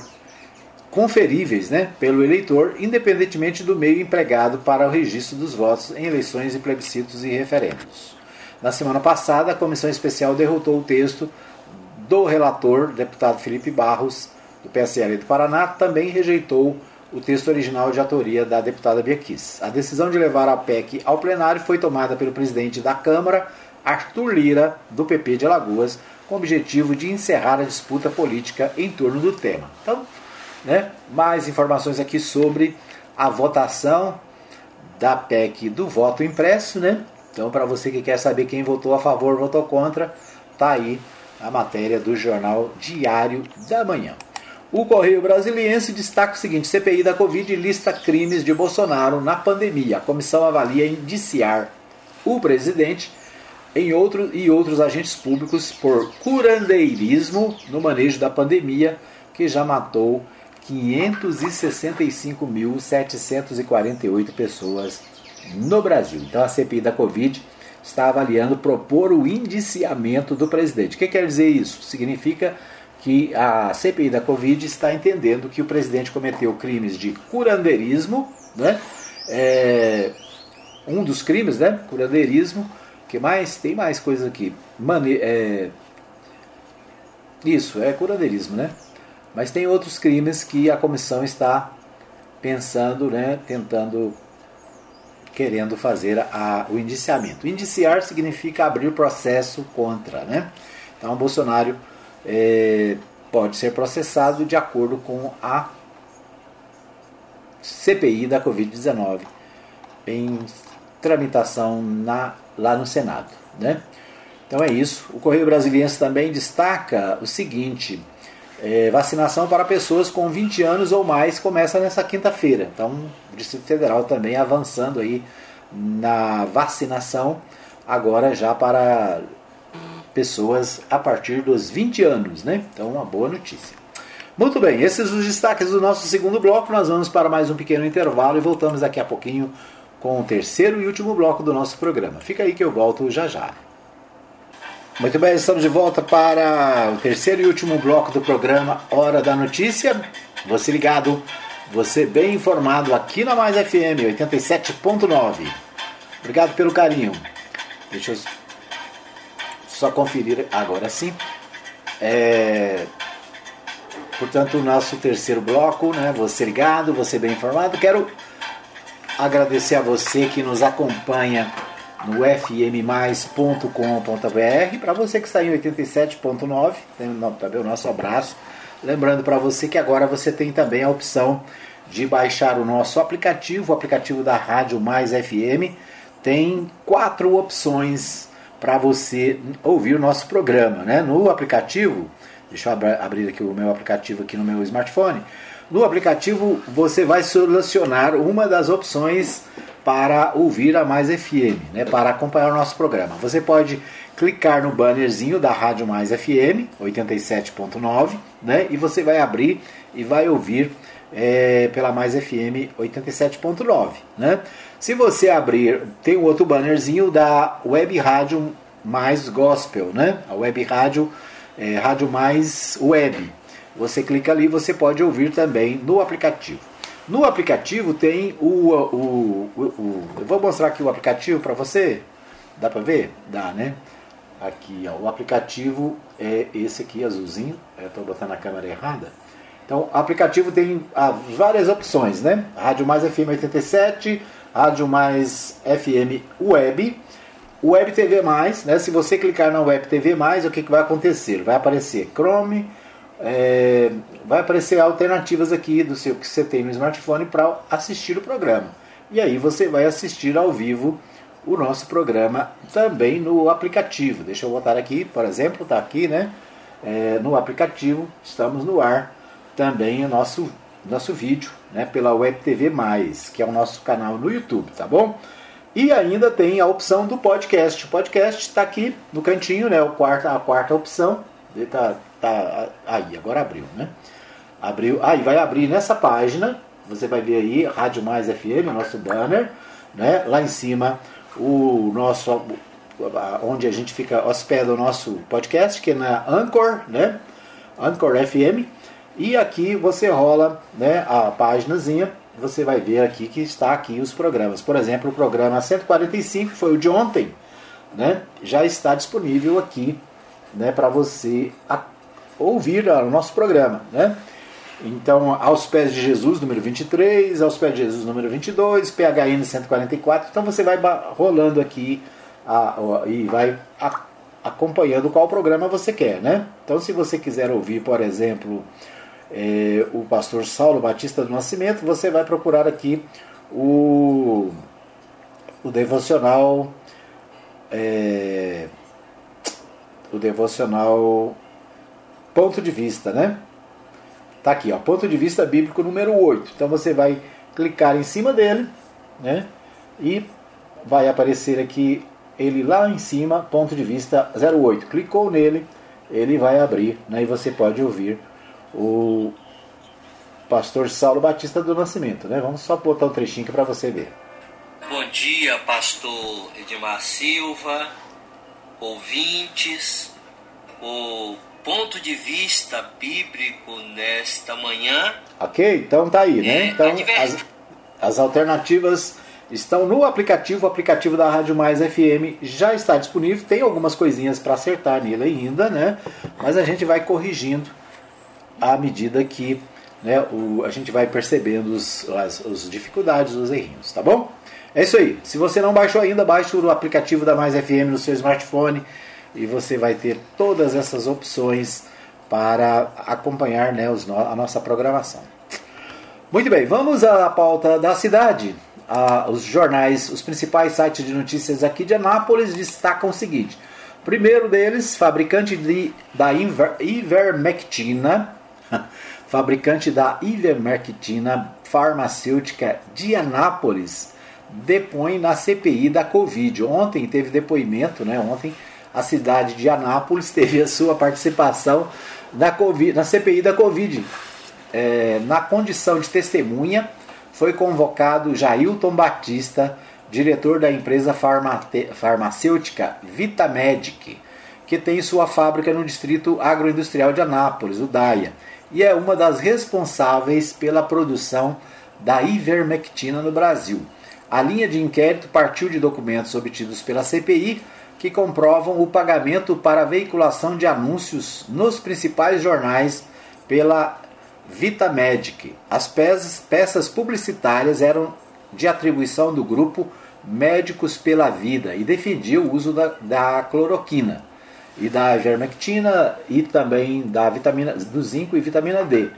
Speaker 1: conferíveis né, pelo eleitor, independentemente do meio empregado para o registro dos votos em eleições e plebiscitos e referendos. Na semana passada, a comissão especial derrotou o texto do relator, deputado Felipe Barros, do PSL do Paraná, também rejeitou o texto original de autoria da deputada Biaquis. A decisão de levar a PEC ao plenário foi tomada pelo presidente da Câmara, Arthur Lira, do PP de Alagoas, com o objetivo de encerrar a disputa política em torno do tema. Então, né, mais informações aqui sobre a votação da PEC do voto impresso, né? Então, para você que quer saber quem votou a favor, votou contra, tá aí a matéria do jornal Diário da Manhã. O Correio Brasiliense destaca o seguinte: CPI da Covid lista crimes de Bolsonaro na pandemia. A comissão avalia indiciar o presidente em outro, e outros agentes públicos por curandeirismo no manejo da pandemia, que já matou 565.748 pessoas no Brasil. Então a CPI da Covid está avaliando propor o indiciamento do presidente. O que quer dizer isso? Significa que a CPI da Covid está entendendo que o presidente cometeu crimes de curandeirismo, né? É, um dos crimes, né? Curandeirismo. que mais? Tem mais coisas aqui. Mane é, isso, é curandeirismo, né? Mas tem outros crimes que a comissão está pensando, né? Tentando querendo fazer a, o indiciamento. Indiciar significa abrir processo contra, né? Então, Bolsonaro é, pode ser processado de acordo com a CPI da Covid-19 em tramitação na, lá no Senado, né? Então é isso. O Correio Brasiliense também destaca o seguinte: é, vacinação para pessoas com 20 anos ou mais começa nessa quinta-feira. Então, o Distrito Federal também avançando aí na vacinação, agora já para pessoas a partir dos 20 anos, né? Então, uma boa notícia. Muito bem, esses os destaques do nosso segundo bloco. Nós vamos para mais um pequeno intervalo e voltamos daqui a pouquinho com o terceiro e último bloco do nosso programa. Fica aí que eu volto já já. Muito bem, estamos de volta para o terceiro e último bloco do programa Hora da Notícia. Você ligado, você bem informado aqui na Mais FM 87.9. Obrigado pelo carinho. Deixa eu só conferir agora sim. É... Portanto, o nosso terceiro bloco, né? Você ligado, você bem informado. Quero agradecer a você que nos acompanha no fmmais.com.br. Para você que está em 87.9, também o nosso abraço. Lembrando para você que agora você tem também a opção de baixar o nosso aplicativo, o aplicativo da Rádio Mais FM. Tem quatro opções para você ouvir o nosso programa. Né? No aplicativo, deixa eu abrir aqui o meu aplicativo aqui no meu smartphone. No aplicativo você vai selecionar uma das opções para ouvir a Mais FM, né, para acompanhar o nosso programa. Você pode clicar no bannerzinho da Rádio Mais FM 87.9, né, e você vai abrir e vai ouvir é, pela Mais FM 87.9, né? Se você abrir, tem um outro bannerzinho da Web Rádio Mais Gospel, né? A Web Rádio, é, Rádio Mais Web. Você clica ali, você pode ouvir também no aplicativo. No aplicativo tem o, o, o, o eu vou mostrar aqui o aplicativo para você. Dá para ver? Dá, né? Aqui, ó, o aplicativo é esse aqui, azulzinho. Estou botando a câmera errada. Então, o aplicativo tem ah, várias opções, né? Rádio Mais FM 87, Rádio Mais FM Web, Web TV Mais, né? Se você clicar na Web TV Mais, o que, que vai acontecer? Vai aparecer Chrome, é, vai aparecer alternativas aqui do seu que você tem no smartphone para assistir o programa. E aí você vai assistir ao vivo o nosso programa também no aplicativo. Deixa eu botar aqui, por exemplo, está aqui, né? É, no aplicativo, estamos no ar também o nosso, nosso vídeo, né? Pela Web TV Mais, que é o nosso canal no YouTube, tá bom? E ainda tem a opção do podcast. O podcast está aqui no cantinho, né? O quarta, a quarta opção. Ele tá, tá aí, agora abriu, né? Abriu, aí vai abrir nessa página, você vai ver aí Rádio Mais FM, nosso banner, né? Lá em cima o nosso onde a gente fica hospeda o nosso podcast, que é na Anchor, né? Anchor FM. E aqui você rola, né, a páginazinha, você vai ver aqui que está aqui os programas. Por exemplo, o programa 145 foi o de ontem, né? Já está disponível aqui, né, para você ouvir o nosso programa, né? Então, aos pés de Jesus, número 23, aos pés de Jesus, número 22, PHN 144. Então, você vai rolando aqui a, a, e vai a, acompanhando qual programa você quer, né? Então, se você quiser ouvir, por exemplo, é, o pastor Saulo Batista do Nascimento, você vai procurar aqui o, o devocional. É, o devocional ponto de vista, né? Tá aqui, ó, ponto de vista bíblico número 8. Então você vai clicar em cima dele, né? E vai aparecer aqui ele lá em cima, ponto de vista 08. Clicou nele, ele vai abrir, né? E você pode ouvir o pastor Saulo Batista do Nascimento, né? Vamos só botar um trechinho para você ver.
Speaker 9: Bom dia, pastor Edmar Silva, ouvintes. O ponto de vista bíblico nesta manhã.
Speaker 1: Ok, então tá aí, né?
Speaker 9: É,
Speaker 1: Então as, as alternativas estão no aplicativo, o aplicativo da Rádio Mais FM já está disponível. Tem algumas coisinhas para acertar nele ainda, né? Mas a gente vai corrigindo à medida que né, o, a gente vai percebendo os, as, as dificuldades, os errinhos, tá bom? É isso aí. Se você não baixou ainda, baixe o aplicativo da Mais FM no seu smartphone e você vai ter todas essas opções para acompanhar né, a nossa programação. Muito bem, vamos à pauta da cidade. Ah, os jornais, os principais sites de notícias aqui de Anápolis destacam o seguinte: primeiro deles, fabricante de, da Inver- Ivermectina, fabricante da Ivermectina farmacêutica de Anápolis, depõe na CPI da Covid. Ontem teve depoimento, né? Ontem a cidade de Anápolis teve a sua participação na, COVID, na CPI da Covid. É, na condição de testemunha, foi convocado Jailton Batista, diretor da empresa farmacêutica Vitamedic, que tem sua fábrica no distrito agroindustrial de Anápolis, o DAIA, e é uma das responsáveis pela produção da ivermectina no Brasil. A linha de inquérito partiu de documentos obtidos pela CPI que comprovam o pagamento para a veiculação de anúncios nos principais jornais pela Vitamedic. As peças, peças publicitárias eram de atribuição do grupo Médicos pela Vida e defendia o uso da, da cloroquina e da ivermectina e também da vitamina do zinco e vitamina D.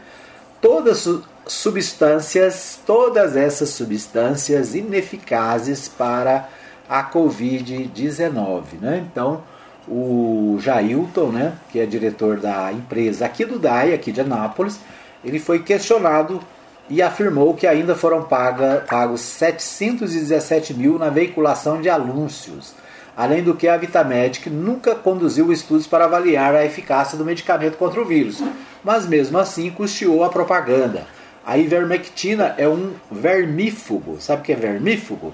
Speaker 1: Todas su- substâncias, todas essas substâncias ineficazes para a COVID-19, né? Então, o Jailton, né, que é diretor da empresa aqui do DAI, aqui de Anápolis, ele foi questionado e afirmou que ainda foram paga, pagos 717 mil na veiculação de anúncios. Além do que a Vitamedic nunca conduziu estudos para avaliar a eficácia do medicamento contra o vírus, mas mesmo assim custeou a propaganda. A ivermectina é um vermífugo. Sabe o que é vermífugo?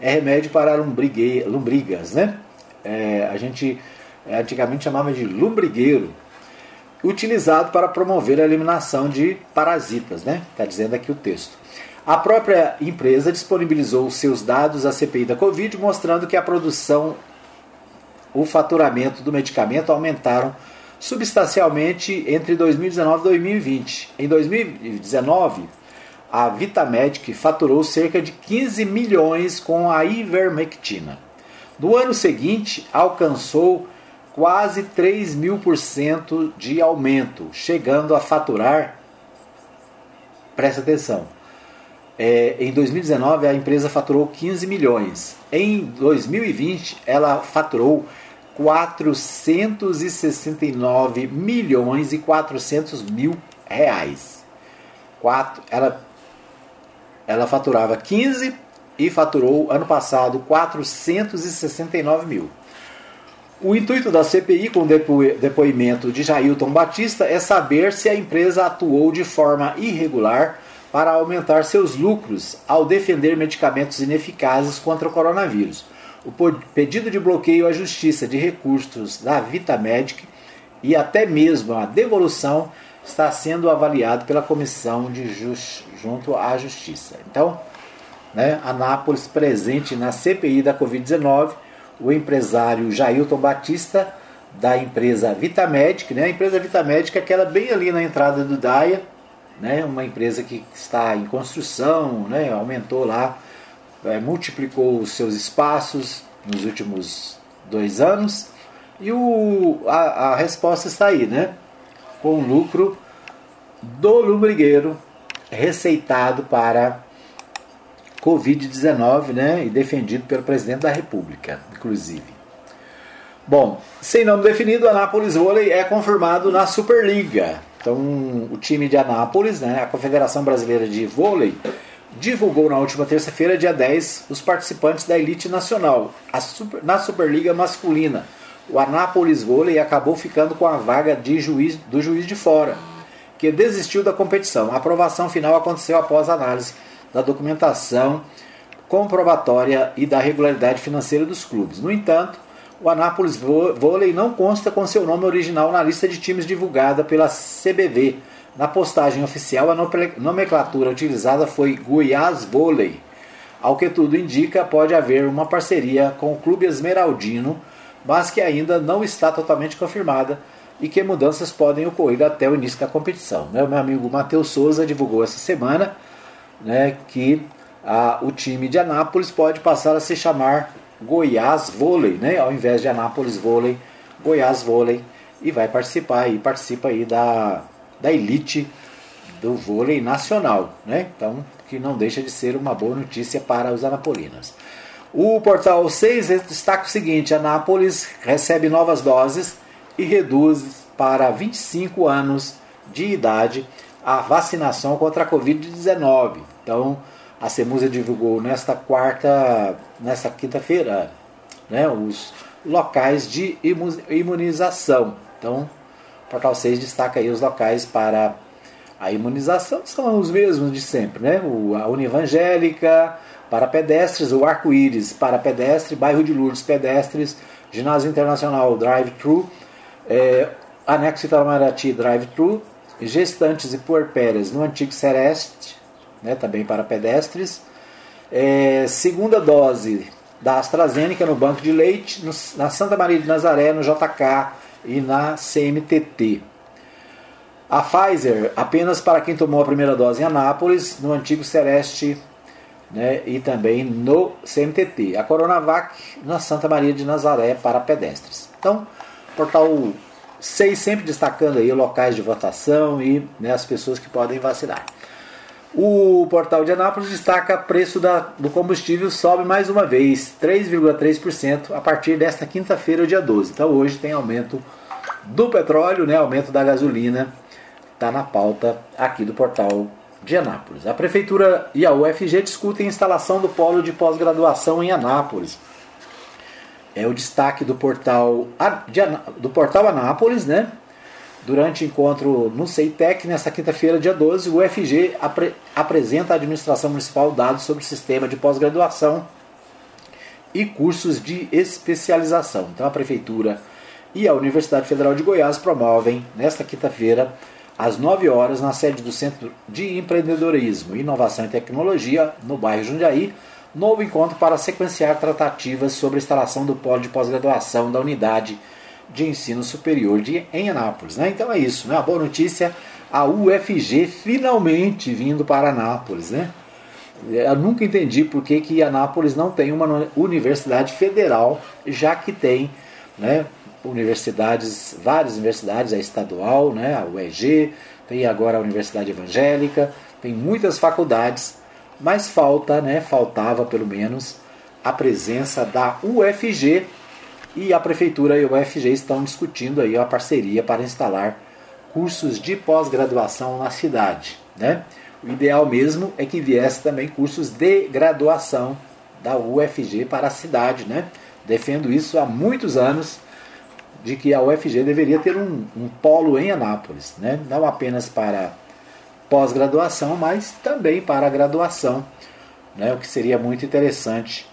Speaker 1: É remédio para lombrigue- lombrigas, né? É, a gente é, antigamente chamava de lombrigueiro utilizado para promover a eliminação de parasitas, né? Está dizendo aqui o texto. A própria empresa disponibilizou seus dados à CPI da Covid, mostrando que a produção, o faturamento do medicamento aumentaram substancialmente entre 2019 e 2020. Em 2019, a Vitamedic faturou cerca de 15 milhões com a ivermectina. No ano seguinte, alcançou quase 3 mil por cento de aumento, chegando a faturar, presta atenção, é, em 2019 a empresa faturou 15 milhões. Em 2020 ela faturou 469 milhões e 400 mil reais. Quatro, ela, ela faturava 15 e faturou ano passado 469 mil. O intuito da CPI com depoimento de Jailton Batista é saber se a empresa atuou de forma irregular para aumentar seus lucros ao defender medicamentos ineficazes contra o coronavírus. O pedido de bloqueio à justiça de recursos da Vitamedic e até mesmo a devolução está sendo avaliado pela comissão de jus- junto à justiça. Então, né, Anápolis presente na CPI da Covid-19, o empresário Jailton Batista, da empresa Vitamedic, né, a empresa Vitamedic é aquela bem ali na entrada do DAIA, né, uma empresa que está em construção, né, aumentou lá, é, multiplicou os seus espaços nos últimos dois anos, e o, a, a resposta está aí, né, com o lucro do lombrigueiro receitado para Covid-19, né, e defendido pelo presidente da República, inclusive. Bom, sem nome definido, Anápolis Vôlei é confirmado na Superliga. Então, o time de Anápolis, né, a Confederação Brasileira de Vôlei, divulgou na última terça-feira, dia 10, os participantes da elite nacional, super, na Superliga masculina. O Anápolis Vôlei acabou ficando com a vaga de juiz, do juiz de fora. que desistiu da competição. A aprovação final aconteceu após análise da documentação comprobatória e da regularidade financeira dos clubes. No entanto, o Anápolis Vôlei não consta com seu nome original na lista de times divulgada pela CBV. Na postagem oficial, a nomenclatura utilizada foi Goiás Vôlei. Ao que tudo indica, pode haver uma parceria com o Clube Esmeraldino, mas que ainda não está totalmente confirmada e que mudanças podem ocorrer até o início da competição. Né? Meu amigo Matheus Souza divulgou essa semana né, que a, o time de Anápolis pode passar a se chamar Goiás Vôlei, né? ao invés de Anápolis Vôlei, Goiás Vôlei, e vai participar e participa aí da, da elite do vôlei nacional, né? Então, que não deixa de ser uma boa notícia para os anapolinos. O portal 6 destaca o seguinte: Anápolis recebe novas doses e reduz para 25 anos de idade a vacinação contra a Covid-19. Então, a Semusa divulgou nesta quarta, nesta quinta-feira, né, os locais de imunização. Então, o Portal 6 destaca aí os locais para a imunização, são os mesmos de sempre, né? O, a Univangélica, para pedestres, o Arco-Íris para pedestre, Bairro de Lourdes pedestres, Ginásio Internacional Drive-Thru, é, Anexo Itamaraty Drive-Thru, Gestantes e Puerpérias no Antigo Sereste, né, também para pedestres. É, segunda dose da AstraZeneca no Banco de Leite, no, na Santa Maria de Nazaré, no JK e na CMTT. A Pfizer apenas para quem tomou a primeira dose em Anápolis, no Antigo Celeste né, e também no CMTT. A Coronavac na Santa Maria de Nazaré para pedestres. Então, portal 6 sempre destacando aí locais de votação e né, as pessoas que podem vacinar. O portal de Anápolis destaca preço da, do combustível sobe mais uma vez, 3,3% a partir desta quinta-feira, dia 12. Então hoje tem aumento do petróleo, né, aumento da gasolina, está na pauta aqui do portal de Anápolis. A Prefeitura e a UFG discutem a instalação do polo de pós-graduação em Anápolis. É o destaque do portal, do portal Anápolis, né? Durante encontro no CEITEC, nesta quinta-feira, dia 12, o UFG apre apresenta à administração municipal dados sobre o sistema de pós-graduação e cursos de especialização. Então, a Prefeitura e a Universidade Federal de Goiás promovem, nesta quinta-feira, às 9 horas, na sede do Centro de Empreendedorismo, Inovação e Tecnologia, no bairro Jundiaí, novo encontro para sequenciar tratativas sobre a instalação do polo de pós-graduação da unidade de ensino superior de, em Anápolis. Né? Então é isso, né? a boa notícia, a UFG finalmente vindo para Anápolis. Né? Eu nunca entendi por que, que Anápolis não tem uma universidade federal, já que tem né, universidades, várias universidades, a estadual, né, a UEG, tem agora a Universidade Evangélica, tem muitas faculdades, mas falta, né, faltava pelo menos a presença da UFG e a prefeitura e o UFG estão discutindo aí a parceria para instalar cursos de pós-graduação na cidade, né? O ideal mesmo é que viesse também cursos de graduação da UFG para a cidade, né? Defendo isso há muitos anos de que a UFG deveria ter um, um polo em Anápolis, né? Não apenas para pós-graduação, mas também para a graduação, né? O que seria muito interessante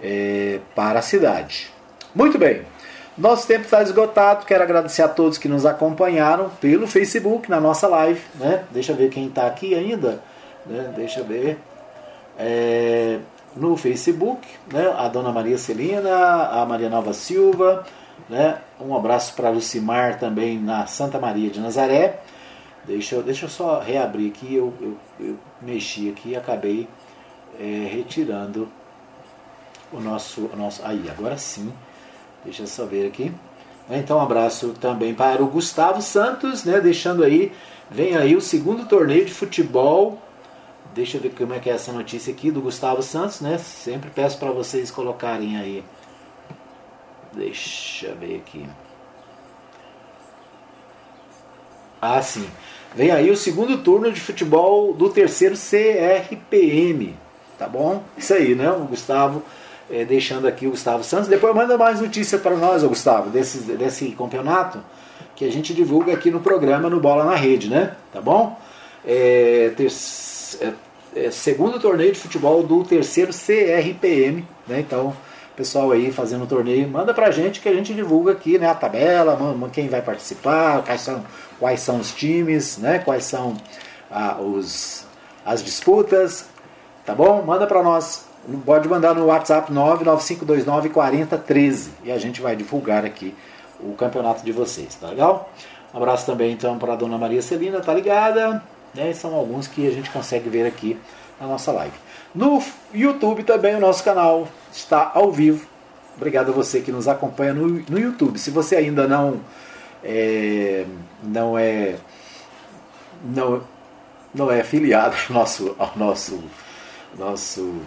Speaker 1: é, para a cidade. Muito bem. Nosso tempo está esgotado. Quero agradecer a todos que nos acompanharam pelo Facebook, na nossa live. Né? Deixa eu ver quem está aqui ainda. Né? Deixa eu ver. É, no Facebook, né? a Dona Maria Celina, a Maria Nova Silva. Né? Um abraço para Lucimar também na Santa Maria de Nazaré. Deixa eu, deixa eu só reabrir aqui. Eu, eu, eu mexi aqui e acabei é, retirando o nosso, o nosso. Aí, agora sim Deixa eu só ver aqui. Então, um abraço também para o Gustavo Santos, né? Deixando aí, vem aí o segundo torneio de futebol. Deixa eu ver como é que é essa notícia aqui do Gustavo Santos, né? Sempre peço para vocês colocarem aí. Deixa eu ver aqui. Ah, sim. Vem aí o segundo turno de futebol do terceiro CRPM. Tá bom? Isso aí, né? O Gustavo é, deixando aqui o Gustavo Santos. Depois manda mais notícia para nós, Gustavo, desse, desse campeonato. que a gente divulga aqui no programa no Bola na Rede, né? Tá bom? É, ter, é, é, segundo torneio de futebol do terceiro CRPM, né? Então, pessoal aí fazendo o torneio, manda pra gente que a gente divulga aqui, né? A tabela, quem vai participar, quais são, quais são os times, né? Quais são ah, os, as disputas, tá bom? Manda pra nós. Pode mandar no WhatsApp 99529 4013 e a gente vai divulgar aqui o campeonato de vocês, tá legal? Um abraço também então para a dona Maria Celina, tá ligada? Né? São alguns que a gente consegue ver aqui na nossa live. No YouTube também o nosso canal está ao vivo. Obrigado a você que nos acompanha no, no YouTube. Se você ainda não é, não é não, não é afiliado ao nosso, ao nosso, nosso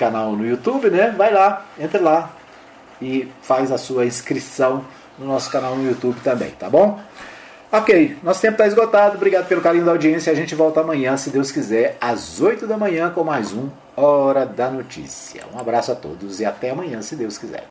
Speaker 1: canal no YouTube, né? Vai lá, entra lá e faz a sua inscrição no nosso canal no YouTube também, tá bom? Ok, nosso tempo está esgotado. Obrigado pelo carinho da audiência. A gente volta amanhã, se Deus quiser, às 8 da manhã com mais um Hora da Notícia. Um abraço a todos e até amanhã, se Deus quiser.